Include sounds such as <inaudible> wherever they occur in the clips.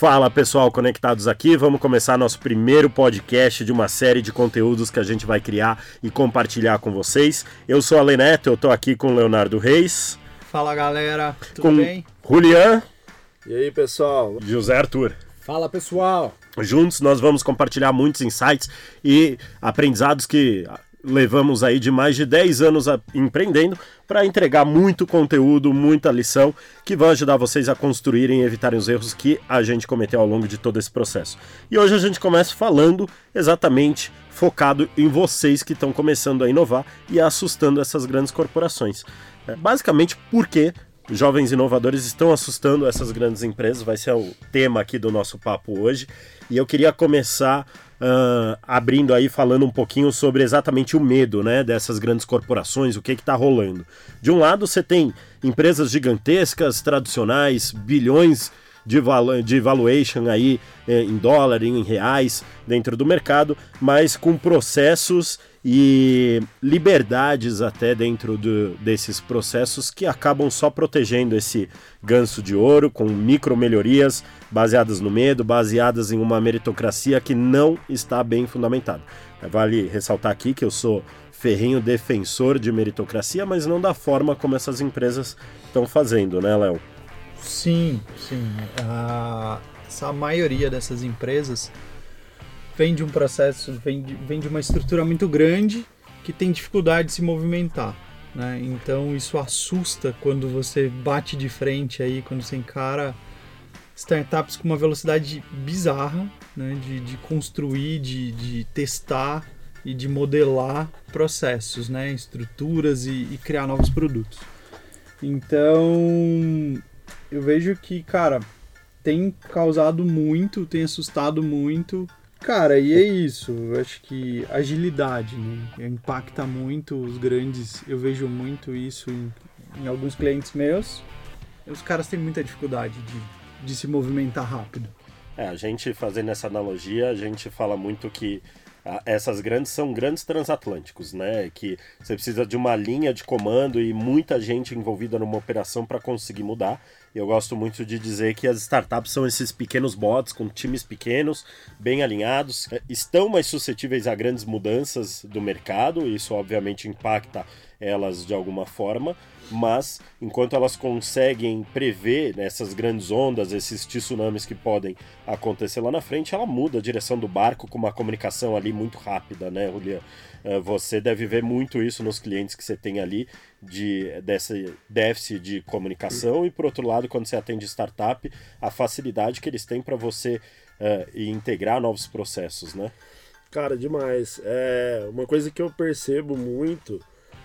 Fala pessoal, conectados aqui. Vamos começar nosso primeiro podcast de uma série de conteúdos que a gente vai criar e compartilhar com vocês. Eu sou a Leneto, eu tô aqui com o Leonardo Reis. Fala galera, tudo com bem? Julian. E aí pessoal? José Arthur. Fala pessoal. Juntos nós vamos compartilhar muitos insights e aprendizados que levamos aí de mais de 10 anos empreendendo para entregar muito conteúdo, muita lição que vai ajudar vocês a construírem e evitarem os erros que a gente cometeu ao longo de todo esse processo. E hoje a gente começa falando exatamente focado em vocês que estão começando a inovar e assustando essas grandes corporações. É, basicamente porque jovens inovadores estão assustando essas grandes empresas, vai ser o tema aqui do nosso papo hoje. E eu queria começar uh, abrindo aí, falando um pouquinho sobre exatamente o medo né, dessas grandes corporações, o que está rolando. De um lado, você tem empresas gigantescas, tradicionais, bilhões de, valu de valuation aí eh, em dólar, em reais dentro do mercado, mas com processos e liberdades até dentro do, desses processos que acabam só protegendo esse ganso de ouro com micro melhorias baseadas no medo, baseadas em uma meritocracia que não está bem fundamentada. Vale ressaltar aqui que eu sou ferrenho defensor de meritocracia, mas não da forma como essas empresas estão fazendo, né, Léo? Sim, sim. A, essa maioria dessas empresas vem de um processo, vem de, vem de uma estrutura muito grande que tem dificuldade de se movimentar. Né? Então isso assusta quando você bate de frente aí, quando você encara startups com uma velocidade bizarra né? de, de construir, de, de testar e de modelar processos, né? estruturas e, e criar novos produtos. Então eu vejo que, cara, tem causado muito, tem assustado muito Cara, e é isso. Eu acho que agilidade né? impacta muito os grandes. Eu vejo muito isso em, em alguns clientes meus. Os caras têm muita dificuldade de, de se movimentar rápido. É, a gente fazendo essa analogia, a gente fala muito que ah, essas grandes são grandes transatlânticos, né? Que você precisa de uma linha de comando e muita gente envolvida numa operação para conseguir mudar. Eu gosto muito de dizer que as startups são esses pequenos bots com times pequenos, bem alinhados, é, estão mais suscetíveis a grandes mudanças do mercado, isso obviamente impacta elas de alguma forma, mas enquanto elas conseguem prever essas grandes ondas, esses tsunamis que podem acontecer lá na frente, ela muda a direção do barco com uma comunicação ali muito rápida, né, Julia? É, você deve ver muito isso nos clientes que você tem ali, de dessa déficit de comunicação, e por outro lado, quando você atende startup, a facilidade que eles têm para você uh, integrar novos processos, né? Cara, demais. É uma coisa que eu percebo muito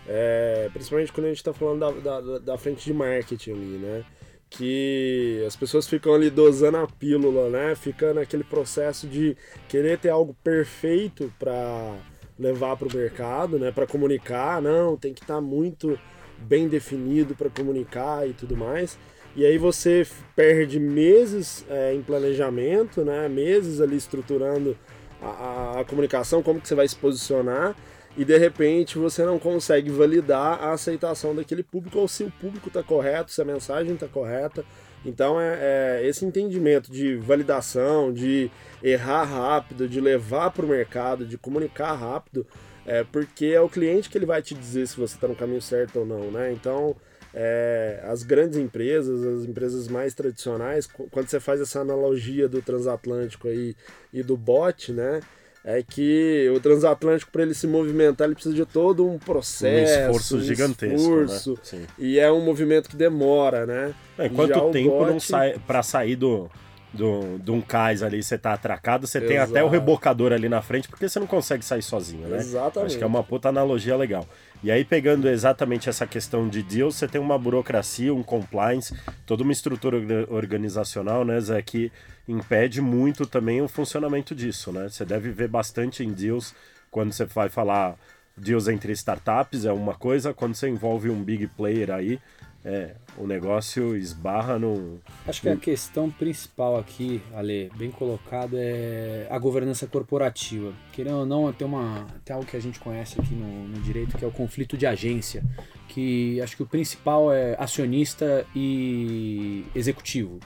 é, principalmente quando a gente está falando da, da, da, frente de marketing ali, né? Que as pessoas ficam ali dosando a pílula, né? Fica naquele processo de querer ter algo perfeito para levar para o mercado, né? Para comunicar, não, tem que estar tá muito bem definido para comunicar e tudo mais. E aí você perde meses é, em planejamento, né? Meses ali estruturando a, a, a comunicação, como que você vai se posicionar e de repente você não consegue validar a aceitação daquele público ou se o público está correto, se a mensagem está correta. Então é, é, esse entendimento de validação, de errar rápido, de levar para o mercado, de comunicar rápido, é porque é o cliente que ele vai te dizer se você está no caminho certo ou não, né? Então é, as grandes empresas, as empresas mais tradicionais, quando você faz essa analogia do transatlântico aí e do bot, né? É que o transatlântico para ele se movimentar ele precisa de todo um processo, um esforço um gigantesco, esforço, né? e é um movimento que demora, né? É, quanto tempo sai para sair do do, de um cais ali, você tá atracado, você Exato. tem até o rebocador ali na frente, porque você não consegue sair sozinho, né? Exatamente. Acho que é uma puta analogia legal. E aí, pegando exatamente essa questão de deals, você tem uma burocracia, um compliance, toda uma estrutura organizacional, né, Zé, que impede muito também o funcionamento disso, né? Você deve ver bastante em deals quando você vai falar deals entre startups, é uma coisa, quando você envolve um big player aí, é, o negócio esbarra no. Acho que a questão principal aqui, Ale, bem colocado, é a governança corporativa. Querendo ou não, tem, uma, tem algo que a gente conhece aqui no, no direito, que é o conflito de agência. Que acho que o principal é acionista e executivo.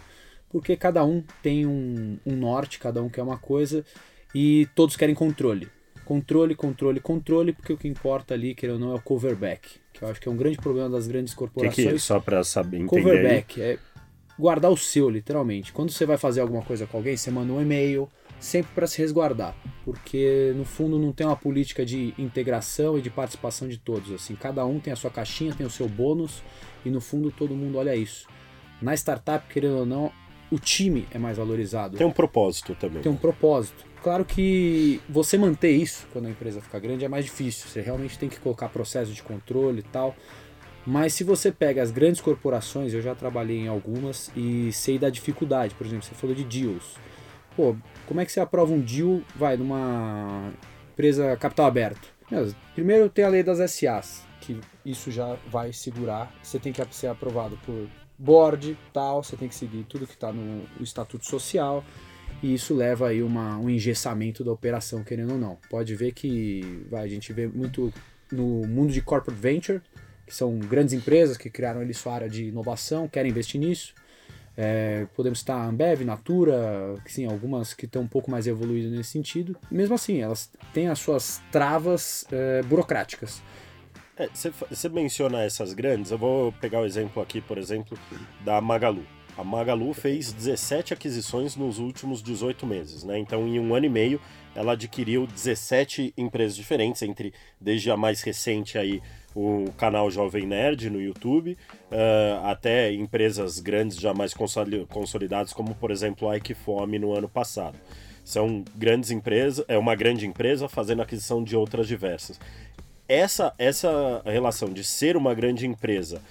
porque cada um tem um, um norte, cada um quer uma coisa e todos querem controle. Controle, controle, controle, porque o que importa ali, querendo ou não, é o coverback, que eu acho que é um grande problema das grandes Que corporações. que é? Só para saber entender. Coverback é guardar o seu, literalmente. Quando você vai fazer alguma coisa com alguém, você manda um e-mail, sempre para se resguardar, porque no fundo não tem uma política de integração e de participação de todos. Assim, cada um tem a sua caixinha, tem o seu bônus e no fundo todo mundo olha isso. Na startup, querendo ou não, o time é mais valorizado Tem um propósito também. tem um propósito. Claro que você manter isso quando a empresa fica grande é mais difícil. Você realmente tem que colocar processo de controle e tal. Mas se você pega as grandes corporações, eu já trabalhei em algumas e sei da dificuldade. Por exemplo, você falou de deals. Pô, como é que você aprova um deal, vai, numa empresa capital aberto? Meu, primeiro tem a lei das SAs, que isso já vai segurar. Você tem que ser aprovado por board, tal, você tem que seguir tudo que está no estatuto social e isso leva aí uma, um engessamento da operação, querendo ou não. Pode ver que vai, a gente vê muito no mundo de corporate venture, que são grandes empresas que criaram ali sua área de inovação, querem investir nisso. É, podemos citar Ambev, Natura, que sim, algumas que estão um pouco mais evoluídas nesse sentido. Mesmo assim, elas têm as suas travas é, burocráticas. Você menciona essas grandes, eu vou pegar o exemplo aqui, por exemplo, da Magalu. A Magalu fez 17 aquisições nos últimos 18 meses, né? Então, em um ano e meio, ela adquiriu 17 empresas diferentes, entre desde a mais recente aí o canal Jovem Nerd no YouTube, uh, até empresas grandes já mais consolidadas, como por exemplo a Ike Fome no ano passado. São grandes empresas, é uma grande empresa fazendo aquisição de outras diversas essa, essa relação de ser uma grande empresa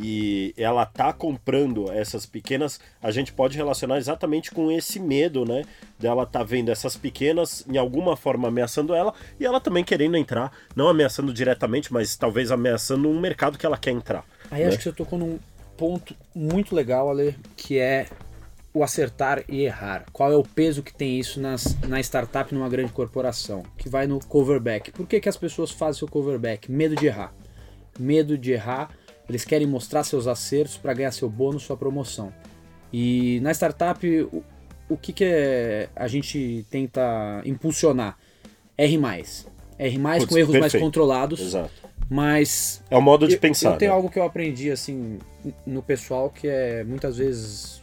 e ela tá comprando essas pequenas, a gente pode relacionar exatamente com esse medo, né? Dela tá vendo essas pequenas em alguma forma ameaçando ela e ela também querendo entrar, não ameaçando diretamente, mas talvez ameaçando um mercado que ela quer entrar. Aí né? acho que você tocou num ponto muito legal, Ale, que é o acertar e errar. Qual é o peso que tem isso nas, na startup numa grande corporação? Que vai no coverback. Por que, que as pessoas fazem seu coverback? Medo de errar. Medo de errar. Eles querem mostrar seus acertos para ganhar seu bônus, sua promoção. E na startup, o, o que, que é, a gente tenta impulsionar? R mais. R mais com erros mais perfeito. controlados. Exato. Mas É o modo de eu- pensar. Eu tenho né? algo que eu aprendi assim no pessoal que é muitas vezes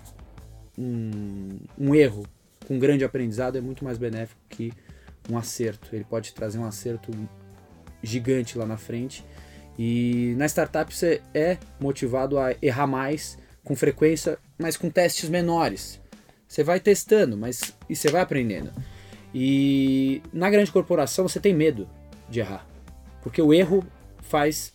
um, um erro com grande aprendizado é muito mais benéfico que um acerto. Ele pode trazer um acerto gigante lá na frente. E na startup você é motivado a errar mais, com frequência, mas com testes menores. Você vai testando, mas e você vai aprendendo. E na grande corporação você tem medo de errar, porque o erro faz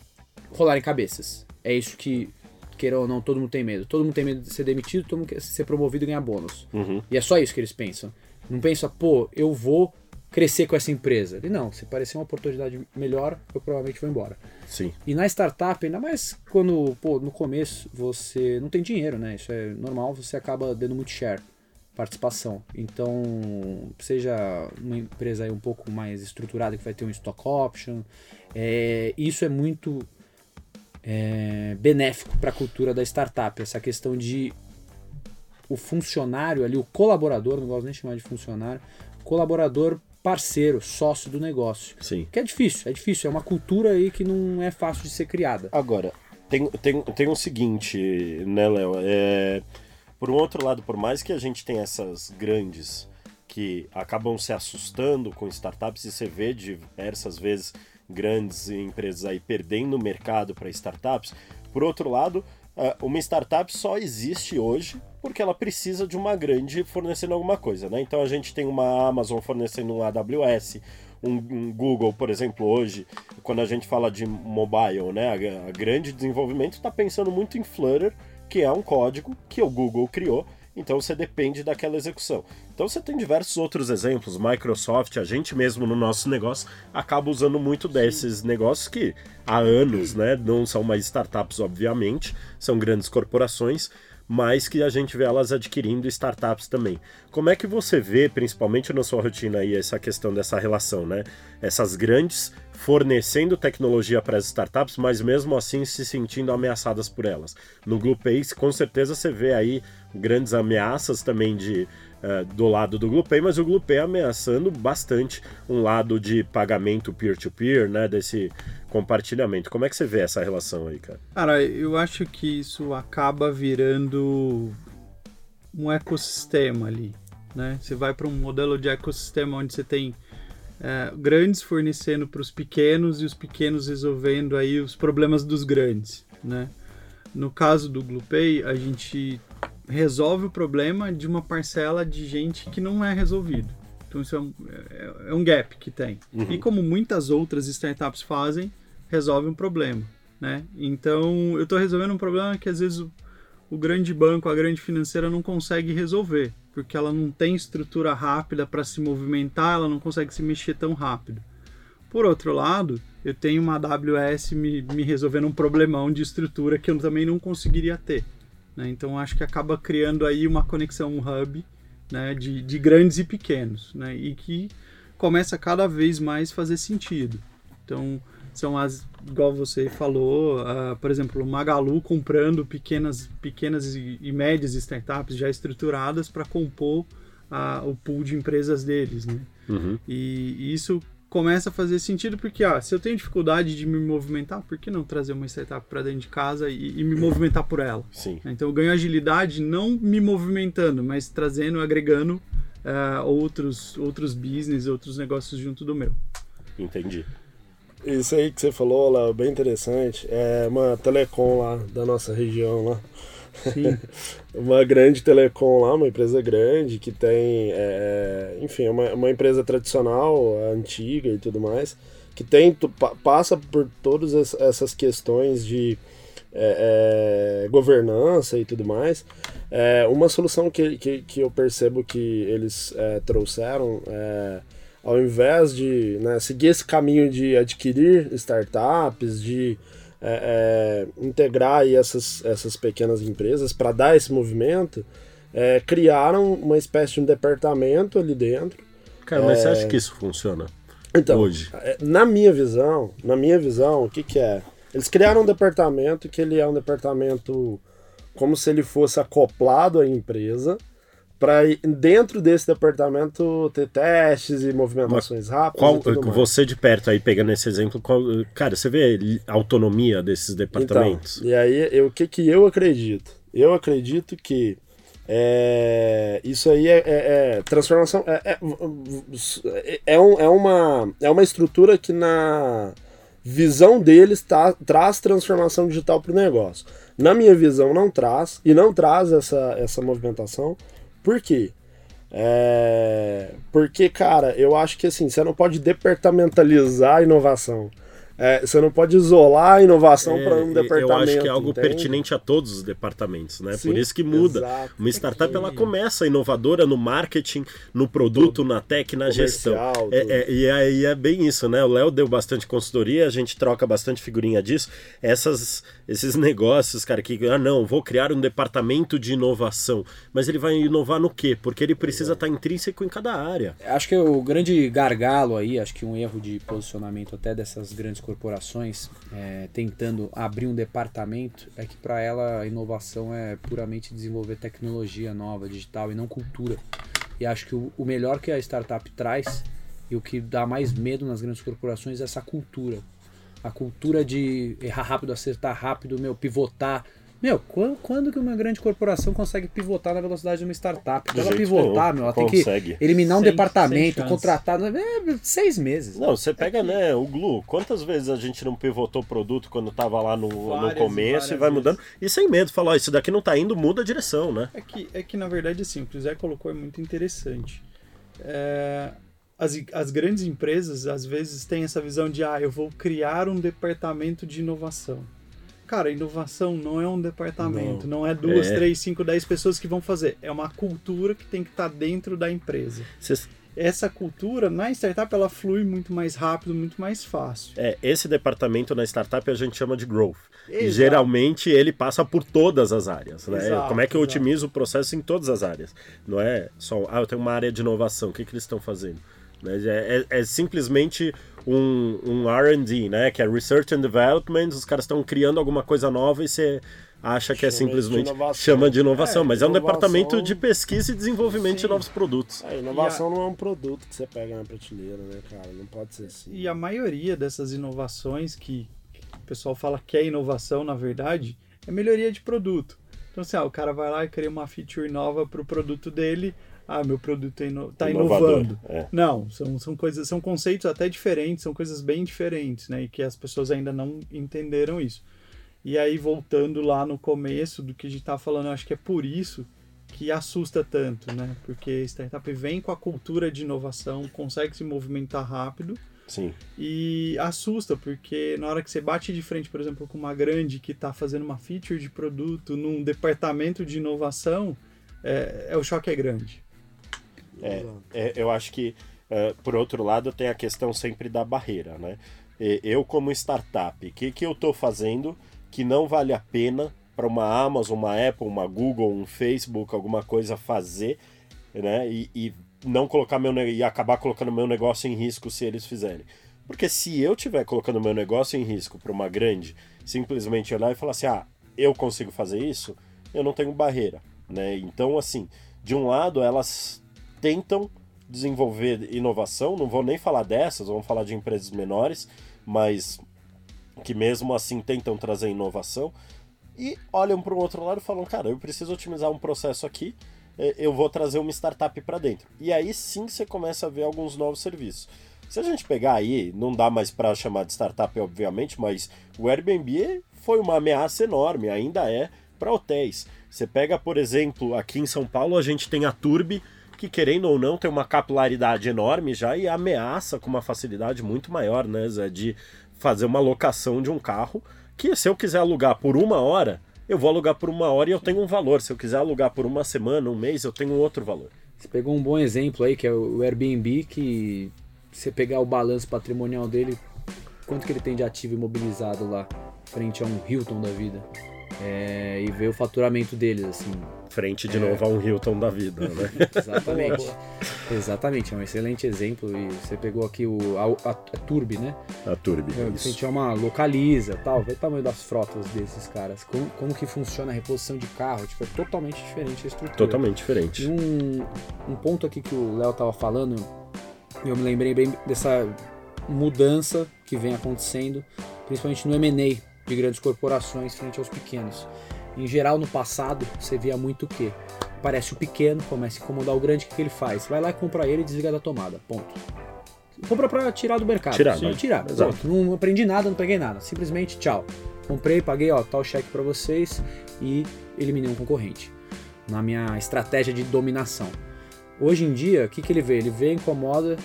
rolar em cabeças. É isso que, queira ou não, todo mundo tem medo. Todo mundo tem medo de ser demitido, todo mundo quer ser promovido e ganhar bônus. Uhum. E é só isso que eles pensam. Não pensa, pô, eu vou crescer com essa empresa. Ele não, se parecer uma oportunidade melhor, eu provavelmente vou embora. Sim. E na startup, ainda mais quando, pô, no começo você não tem dinheiro, né? Isso é normal, você acaba dando muito share, participação. Então, seja uma empresa aí um pouco mais estruturada que vai ter um stock option, é, isso é muito é, benéfico para a cultura da startup. Essa questão de o funcionário ali, o colaborador, não gosto nem de chamar de funcionário, colaborador parceiro, sócio do negócio. Sim. Que é difícil, é difícil, é uma cultura aí que não é fácil de ser criada. Agora, tem, tem, tem o seguinte, né, Léo? É, por um outro lado, por mais que a gente tenha essas grandes que acabam se assustando com startups, e você vê diversas vezes grandes empresas aí perdendo o mercado para startups, por outro lado, uma startup só existe hoje porque ela precisa de uma grande fornecendo alguma coisa, né? Então a gente tem uma Amazon fornecendo um AWS, um, Google, por exemplo, hoje, quando a gente fala de mobile, né? A grande desenvolvimento está pensando muito em Flutter, que é um código que o Google criou. Então você depende daquela execução. Então você tem diversos outros exemplos, Microsoft, a gente mesmo no nosso negócio acaba usando muito desses negócios que há anos, né, não são mais startups obviamente, são grandes corporações, mas que a gente vê elas adquirindo startups também. Como é que você vê, principalmente na sua rotina aí, essa questão dessa relação, né? Essas grandes fornecendo tecnologia para as startups, mas mesmo assim se sentindo ameaçadas por elas. No GluPay, com certeza você vê aí grandes ameaças também de uh, do lado do GluPay, mas o GluPay ameaçando bastante um lado de pagamento peer-to-peer, -peer, né, desse compartilhamento. Como é que você vê essa relação aí, cara? Cara, eu acho que isso acaba virando um ecossistema ali, né? Você vai para um modelo de ecossistema onde você tem é, grandes fornecendo para os pequenos e os pequenos resolvendo aí os problemas dos grandes, né? No caso do GluPay, a gente resolve o problema de uma parcela de gente que não é resolvido. Então isso é um, é, é um gap que tem. Uhum. E como muitas outras startups fazem, resolve um problema, né? Então eu estou resolvendo um problema que às vezes o, o grande banco, a grande financeira não consegue resolver, porque ela não tem estrutura rápida para se movimentar, ela não consegue se mexer tão rápido. Por outro lado, eu tenho uma AWS me, me resolvendo um problemão de estrutura que eu também não conseguiria ter. Né? Então acho que acaba criando aí uma conexão, um hub né? de, de grandes e pequenos, né? e que começa cada vez mais fazer sentido. Então são as, igual você falou, uh, por exemplo, o Magalu comprando pequenas, pequenas e, e médias startups já estruturadas para compor uh, o pool de empresas deles, né? Uhum. E, e, isso começa a fazer sentido porque, ah, se eu tenho dificuldade de me movimentar, por que não trazer uma startup para dentro de casa e, e, me movimentar por ela? Sim. Então eu ganho agilidade não me movimentando, mas trazendo, agregando uh, outros, outros business, outros negócios junto do meu. Entendi. Isso aí que você falou, lá, bem interessante. É uma telecom lá da nossa região lá. Sim. <laughs> uma grande telecom lá, uma empresa grande que tem, é, é enfim, uma, uma empresa tradicional, antiga e tudo mais, que tem passa por todas essas questões de é, é, governança e tudo mais. É, uma solução que, que, que eu percebo que eles é, trouxeram é ao invés de né, seguir esse caminho de adquirir startups, de é, é, integrar essas, essas pequenas empresas para dar esse movimento, é, criaram uma espécie de um departamento ali dentro. Cara, mas você acha que isso funciona então, hoje? É, na minha visão, na minha visão, o que, que é? Eles criaram um departamento que ele é um departamento como se ele fosse acoplado à empresa, para dentro desse departamento ter testes e movimentações rápidas. Qual, você de perto aí pegando esse exemplo, qual, cara, você vê a autonomia desses departamentos? Então, e aí o que que eu acredito? Eu acredito que é, isso aí é, é, é transformação é, é, é, um, é, uma, é uma estrutura que na visão deles tá, traz transformação digital para o negócio. Na minha visão não traz e não traz essa, essa movimentação por quê? É... Porque, cara, eu acho que assim, você não pode departamentalizar a inovação. É, você não pode isolar a inovação é, para um departamento. Eu acho que é algo entende? pertinente a todos os departamentos, né? Sim, Por isso que muda. Exato. Uma startup ela começa inovadora no marketing, no produto, na tech, na gestão. É, é, e aí é bem isso, né? O Léo deu bastante consultoria, a gente troca bastante figurinha disso. Essas, esses <laughs> negócios, cara, que ah não, vou criar um departamento de inovação, mas ele vai inovar no quê? Porque ele precisa estar intrínseco em cada área. Acho que o grande gargalo aí, acho que um erro de posicionamento até dessas grandes corporações é, tentando abrir um departamento é que para ela a inovação é puramente desenvolver tecnologia nova, digital e não cultura. E acho que o melhor que a startup traz e o que dá mais medo nas grandes corporações é essa cultura. A cultura de errar rápido, acertar rápido, meu, pivotar, meu, quando, quando, que uma grande corporação consegue pivotar na velocidade de uma startup? Pra ela pivotar, meu, ela consegue. tem que eliminar um sem, departamento, sem contratar. É, seis meses. Não, você pega, é né, o Glu. Quantas vezes a gente não pivotou o produto quando tava lá no, no começo e, e vai mudando? E sem medo, falar, isso daqui não tá indo, muda a direção, né? É que, é que na verdade, assim, o que o Zé colocou é muito interessante. É, as, as grandes empresas, às vezes, têm essa visão de, ah, eu vou criar um departamento de inovação. Cara, inovação não é um departamento, não, não é duas, é. três, cinco, dez pessoas que vão fazer. É uma cultura que tem que estar tá dentro da empresa. Cês... Essa cultura na startup ela flui muito mais rápido, muito mais fácil. É, esse departamento na startup a gente chama de growth. Exato. E geralmente ele passa por todas as áreas. Né? Exato, Como é que eu otimizo o processo em todas as áreas? Não é só, ah, eu tenho uma área de inovação, o que, que eles estão fazendo? Né? É, é, é simplesmente um, um R&D, né? Que é Research and Development, os caras estão criando alguma coisa nova e você acha que é Chama simplesmente de chama de inovação, É, mas é um inovação- departamento de pesquisa e desenvolvimento de Sim. novos produtos. A inovação não é um produto que você pega na prateleira, né, cara? Não pode ser assim. E a maioria dessas inovações que, que o pessoal fala que é inovação, na verdade, é melhoria de produto. Então, assim, ah, o cara vai lá e cria uma feature nova para o produto dele. Ah, meu produto está Inovador, inovando. é. Não, são, são coisas, são conceitos até diferentes, são coisas bem diferentes, né? E que as pessoas ainda não entenderam isso. E aí, voltando lá no começo do que a gente estava falando, eu acho que é por isso que assusta tanto, né? Porque startup vem com a cultura de inovação, consegue se movimentar rápido Sim. e assusta, porque na hora que você bate de frente, por exemplo, com uma grande que está fazendo uma feature de produto num departamento de inovação, é, é- o choque é grande. É, é, eu acho que, é, por outro lado, tem a questão sempre da barreira, né? Eu, como startup, o que, que eu estou fazendo que não vale a pena para uma Amazon, uma Apple, uma Google, um Facebook, alguma coisa fazer, né? E, e não colocar meu e acabar colocando meu negócio em risco se eles fizerem. Porque se eu estiver colocando meu negócio em risco para uma grande, simplesmente olhar e falar assim, ah, eu consigo fazer isso, eu não tenho barreira, né? Então, assim, de um lado, elas tentam desenvolver inovação, não vou nem falar dessas, vamos falar de empresas menores, mas que mesmo assim tentam trazer inovação e olham para o outro lado e falam, cara, eu preciso otimizar um processo aqui, eh, eu vou trazer uma startup para dentro. E aí sim você começa a ver alguns novos serviços. Se a gente pegar aí, não dá mais para chamar de startup, obviamente, mas o Airbnb foi uma ameaça enorme, ainda é para hotéis. Você pega, por exemplo, aqui em São Paulo, a gente tem a Turbi, que querendo ou não tem uma capilaridade enorme já e ameaça com uma facilidade muito maior, né, Zé, de fazer uma locação de um carro que se eu quiser alugar por uma hora, eu vou alugar por uma hora e eu tenho um valor. Se eu quiser alugar por uma semana, um mês, eu tenho outro valor. Você pegou um bom exemplo aí, que é o Airbnb, que você pegar o balanço patrimonial dele, quanto que ele tem de ativo imobilizado lá, frente a um Hilton da vida. É, e ver o faturamento deles, assim. Frente de novo a um Hilton da vida, né? <laughs> Exatamente. Exatamente, é um excelente exemplo. E você pegou aqui o, a, a, a Turbi, né? a Turbi. É, isso. frente a uma localiza tal, vê o tamanho das frotas desses caras. Como, como que funciona a reposição de carro, tipo, é totalmente diferente a estrutura. Totalmente E diferente. um, um ponto aqui que o Léo tava falando, eu me lembrei bem dessa mudança que vem acontecendo, principalmente no M&A de grandes corporações frente aos pequenos. Em geral, no passado, você via muito o quê? Parece o pequeno, começa a incomodar o grande, o que, que ele faz? Vai lá e compra ele e desliga da tomada, ponto. Compra pra tirar do mercado. Tirar, Só né? tirar. Exato. Não aprendi nada, não peguei nada. Simplesmente tchau. Comprei, paguei, ó, tal cheque pra vocês e eliminei um concorrente. Na minha estratégia de dominação. Hoje em dia, o que, que ele vê? Ele vê, incomoda,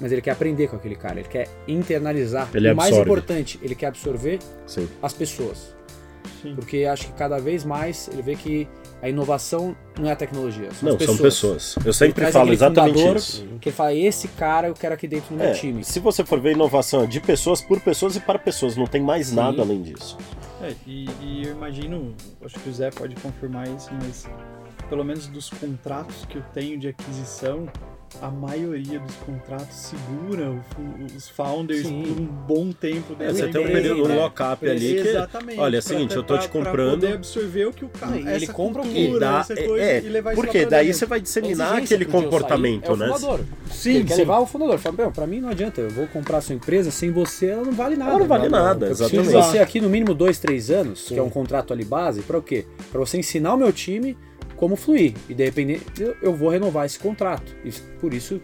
mas ele quer aprender com aquele cara, ele quer internalizar. Ele o mais absorve. importante, ele quer absorver Sim. as pessoas. Sim. Porque acho que cada vez mais ele vê que a inovação não é a tecnologia, são Não, as pessoas. são pessoas. Eu sempre falo exatamente fundador isso. Que ele fala, esse cara eu quero aqui dentro do meu É, time. se você for ver inovação é de pessoas por pessoas e para pessoas, não tem mais Sim. nada além disso. É, e, e eu imagino, acho que o Zé pode confirmar isso, mas pelo menos dos contratos que eu tenho de aquisição, a maioria dos contratos segura o os founders Sim. por um bom tempo É, dentro você tem um período, um né? lock-up ali que. Exatamente. olha, é o pra seguinte, eu tô te pra- pra comprando- poder absorver o que o cara. Ele essa compra o quê? cultura, Dá- essa é, coisa, é, e levar isso lá porque pra daí dentro. você vai disseminar aquele eu sair comportamento, é o né? fundador. Sim, ele quer levar o fundador. Fala, meu, pra mim não adianta, eu vou comprar a sua empresa, sem você ela não vale nada. Ela não vale nada, Eu preciso de exatamente. você aqui no mínimo dois, três anos, Sim. que é um contrato ali base, pra o quê? Pra você ensinar o meu time como fluir. E de repente eu, vou renovar esse contrato. E por isso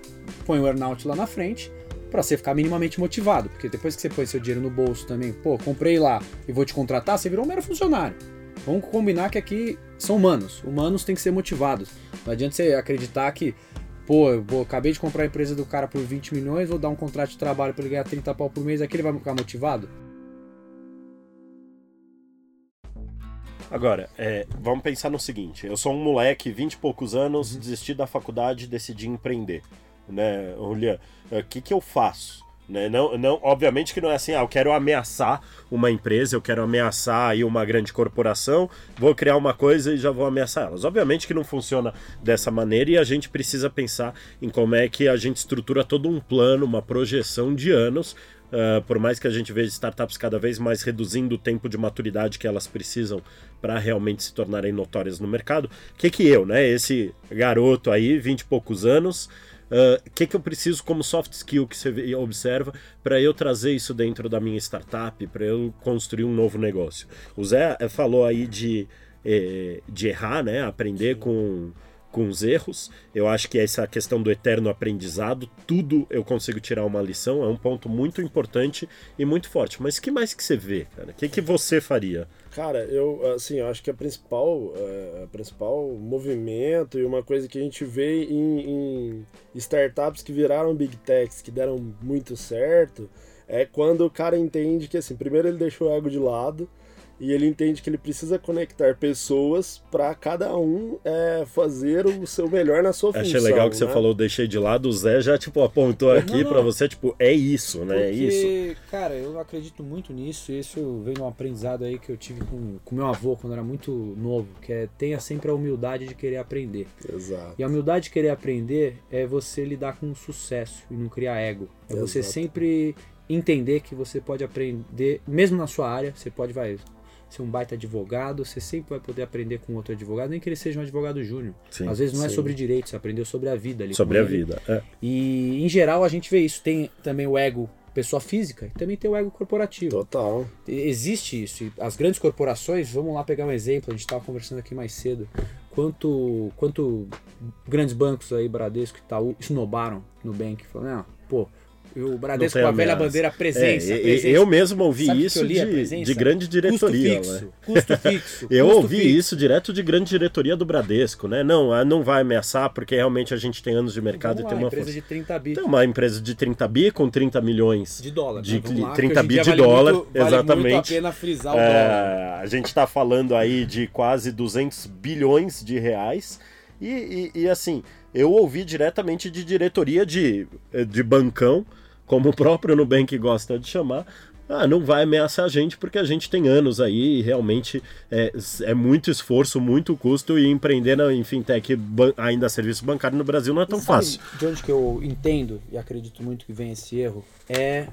põe o earnout lá na frente, pra você ficar minimamente motivado. Porque depois que você põe seu dinheiro no bolso também, pô, comprei lá e vou te contratar, você virou um mero funcionário. Vamos combinar que aqui são humanos. Humanos têm que ser motivados. Não adianta você acreditar que, pô, eu vou, acabei de comprar a empresa do cara por 20 milhões, vou dar um contrato de trabalho para ele ganhar 30 pau por mês, aqui ele vai ficar motivado? Agora, é, vamos pensar no seguinte: eu sou um moleque, 20 e poucos anos, desisti da faculdade e decidi empreender. Né, Julian? O que, que eu faço? Né? Não, não, obviamente que não é assim, ah, eu quero ameaçar uma empresa, eu quero ameaçar aí uma grande corporação, vou criar uma coisa e já vou ameaçar elas. Obviamente que não funciona dessa maneira e a gente precisa pensar em como é que a gente estrutura todo um plano, uma projeção de anos Uh, por mais que a gente veja startups cada vez mais reduzindo o tempo de maturidade que elas precisam para realmente se tornarem notórias no mercado, o que que eu, né, esse garoto aí, 20 e poucos anos, o uh, que, que eu preciso como soft skill que você observa para eu trazer isso dentro da minha startup, para eu construir um novo negócio? O Zé eh, falou aí de, eh, de errar, né? Aprender com, com os erros. Eu acho que essa questão do eterno aprendizado, tudo eu consigo tirar uma lição, é um ponto muito importante e muito forte. Mas que mais que você vê, cara? O que, que você faria? Cara, eu assim, eu acho que a principal, é, a principal movimento e uma coisa que a gente vê em, em startups que viraram big techs, que deram muito certo, é quando o cara entende que assim, primeiro ele deixou o ego de lado, e ele entende que ele precisa conectar pessoas para cada um é, fazer o seu melhor na sua Achei função. Achei legal que né? você falou, deixei de lado, o Zé já tipo apontou aqui para você, tipo, é isso, né? Porque, é isso. Cara, eu acredito muito nisso, e isso vem um aprendizado aí que eu tive com, com meu avô quando era muito novo, que é tenha sempre a humildade de querer aprender. Exato. E a humildade de querer aprender é você lidar com o sucesso e não criar ego. É Exato. você sempre entender que você pode aprender, mesmo na sua área, você pode vai ser um baita advogado, você sempre vai poder aprender com outro advogado, nem que ele seja um advogado júnior. Às vezes não é sim. é sobre direito, você aprendeu sobre a vida ali. Sobre a vida, é. E em geral a gente vê isso. Tem também o ego pessoa física e também tem o ego corporativo. Total. Existe isso. E as grandes corporações, vamos lá pegar um exemplo, a gente estava conversando aqui mais cedo. Quanto, quanto grandes bancos aí, Bradesco e Itaú, esnobaram no Bank. Falaram, não, pô, o Bradesco com a velha bandeira presença, é, presença. Eu mesmo ouvi Sabe isso de, de, grande diretoria. Custo fixo. Né? Custo fixo <laughs> eu custo ouvi fixo. isso direto de grande diretoria do Bradesco, né? Não, ah, não vai ameaçar porque realmente a gente tem anos de mercado Vamos e tem lá, uma empresa força. de 30 bi. Tem uma empresa de 30 bi com 30 milhões de dólar. De, né? Lá, 30 bi de vale dólar, muito, vale exatamente. Muito a pena frisar o É, dólar. a gente está falando aí de quase 200 bilhões de reais. E, e, e, assim, eu ouvi diretamente de diretoria de, de bancão, como o próprio Nubank gosta de chamar, ah, não vai ameaçar a gente porque a gente tem anos aí e realmente é, é muito esforço, muito custo e empreender na, em fintech ainda serviço bancário no Brasil não é tão Sabe fácil. De onde que eu entendo e acredito muito que vem esse erro é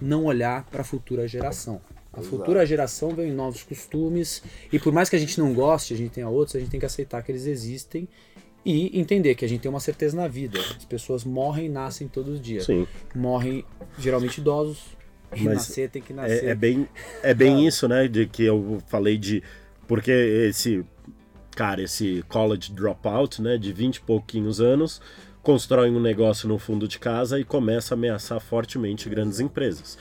não olhar para a futura geração. A Exato. futura geração vem em novos costumes e por mais que a gente não goste, a gente tenha outros, a gente tem que aceitar que eles existem e entender que a gente tem uma certeza na vida. As pessoas morrem e nascem todos os dias. Sim. Morrem geralmente idosos. E Mas nascer tem que nascer. É, é bem, é bem isso, né? De que eu falei de. Porque esse. Cara, esse college dropout, né? De 20 e pouquinhos anos, constrói um negócio no fundo de casa e começa a ameaçar fortemente grandes empresas.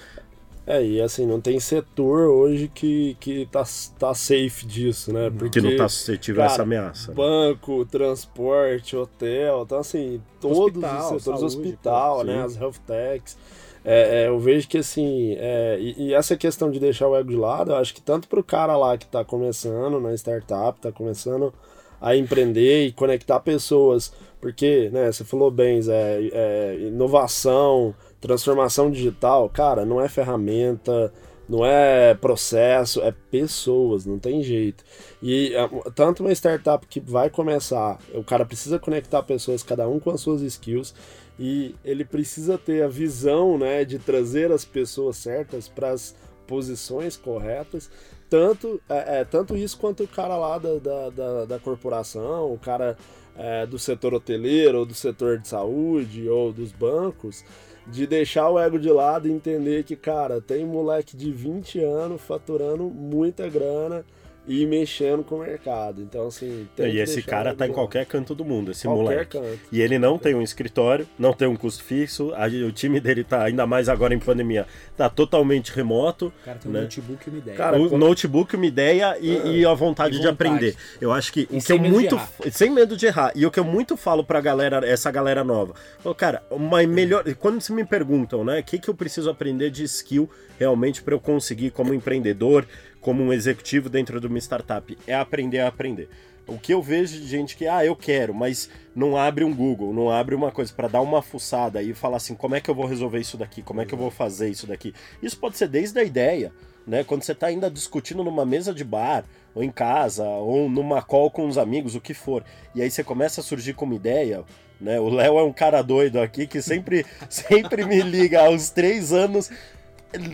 É, e assim, não tem setor hoje que, que tá, tá safe disso, né? Porque, que não tá suscetível a essa ameaça. Banco, transporte, hotel, então assim, todos Hospital, os setores, saúde, hospital, pô, né? As health techs. É, é, eu vejo que assim, é, e, e essa questão de deixar o ego de lado, eu acho que tanto pro cara lá que tá começando na startup, tá começando a empreender e conectar pessoas, porque, né, você falou bem, Zé, é, inovação, transformação digital, cara, não é ferramenta, não é processo, é pessoas, não tem jeito. E é, tanto uma startup que vai começar, o cara precisa conectar pessoas, cada um com as suas skills, e ele precisa ter a visão né, de trazer as pessoas certas para as posições corretas. Tanto, é, é, tanto isso quanto o cara lá da, da, da, da corporação, o cara é, do setor hoteleiro, ou do setor de saúde, ou dos bancos, de deixar o ego de lado e entender que, cara, tem moleque de 20 anos faturando muita grana e mexendo com o mercado. Então, assim. Tem e que esse cara tá em de qualquer canto do mundo, esse Qualquer moleque. canto. E ele não tem um escritório, não tem um custo fixo, a- o time dele tá, ainda mais agora em pandemia, tá totalmente remoto. O cara tem um né? notebook e uma ideia. Cara, o quando- notebook, uma ideia e, e a vontade, E de vontade. aprender. Eu acho que E o que sem eu medo de muito errar. sem medo de errar. E o que eu muito falo pra galera, essa galera nova, falo, cara, uma melhor, quando se me perguntam, né, o que que eu preciso aprender de skill realmente pra eu conseguir como empreendedor, como um executivo dentro de uma startup, é aprender a aprender. o que eu vejo de gente que, ah, eu quero, mas não abre um Google, não abre uma coisa para dar uma fuçada e falar assim, como é que eu vou resolver isso daqui? Como é que eu vou fazer isso daqui? Isso pode ser desde a ideia, né? Quando você está ainda discutindo numa mesa de bar, ou em casa, ou numa call com os amigos, o que for. E aí você começa a surgir com uma ideia, né? O Léo é um cara doido aqui que sempre, <laughs> sempre me liga aos três anos,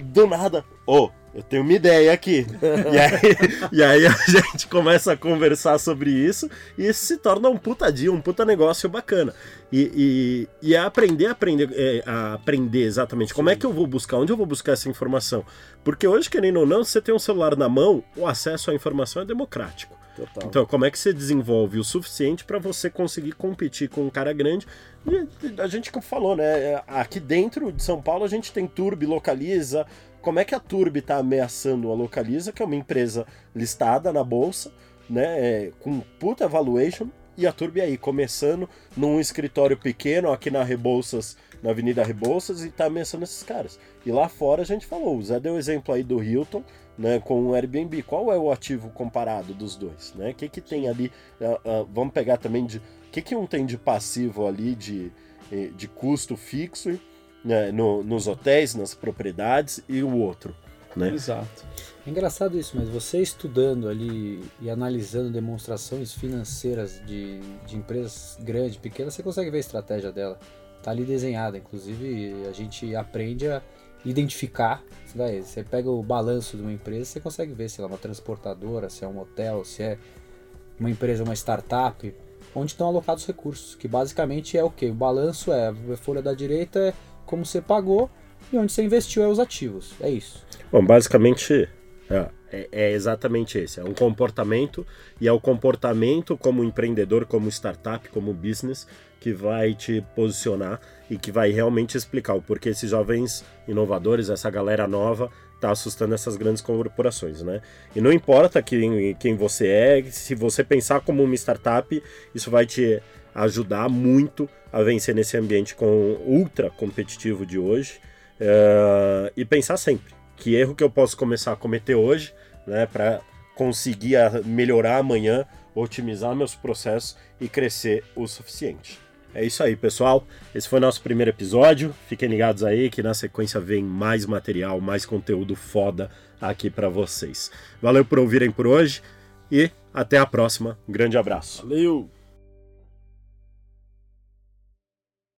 do nada, ô, oh, eu tenho uma ideia aqui. e, aí, e aí a <laughs> gente começa a conversar sobre isso e isso se torna um puta dia, um puta negócio bacana. E, e, e é aprender, aprender, é, a aprender exatamente como é que eu vou buscar, onde eu vou buscar essa informação. Porque hoje, querendo ou não, se você tem um celular na mão, o acesso à informação é democrático. Total. Então, como é que você desenvolve o suficiente para você conseguir competir com um cara grande? E a gente falou, né? É, aqui dentro de São Paulo a gente tem Turbi, Localiza, como é que a Turbi está ameaçando a Localiza, que é uma empresa listada na bolsa, né, é, com puta valuation, e a Turbi aí começando num escritório pequeno aqui na Rebouças, na Avenida Rebouças, e está ameaçando esses caras. E lá fora a gente falou, o Zé deu exemplo aí do Hilton, né, com o Airbnb. Qual é o ativo comparado dos dois? Né? O que, que tem ali? Uh, uh, vamos pegar também de. O que, que um tem de passivo ali de, de custo fixo né, no, nos hotéis, nas propriedades e o outro. Né? Exato. É engraçado isso, mas você estudando ali e analisando demonstrações financeiras de, de empresas grandes, pequenas, você consegue ver a estratégia dela. Tá ali desenhada, inclusive a gente aprende a identificar. Você pega o balanço de uma empresa, você consegue ver se ela é uma transportadora, se é um hotel, se é uma empresa, uma startup, onde estão alocados os recursos, que basicamente é o que? O balanço é a folha da direita é como você pagou e onde você investiu é os ativos. É isso. Bom, basicamente é, é, é, exatamente esse. É um comportamento e é o comportamento como empreendedor, como startup, como business que vai te posicionar e que vai realmente explicar o porquê esses jovens inovadores, essa galera nova, tá assustando essas grandes corporações, né? E não importa quem, quem você é, se você pensar como uma startup, isso vai te ajudar muito a vencer nesse ambiente com ultra competitivo de hoje uh, e pensar sempre que erro que eu posso começar a cometer hoje, né, para conseguir melhorar amanhã, otimizar meus processos e crescer o suficiente. É isso aí, pessoal. Esse foi nosso primeiro episódio. Fiquem ligados aí que na sequência vem mais material, mais conteúdo foda aqui para vocês. Valeu por ouvirem por hoje e até a próxima. Grande abraço. Valeu!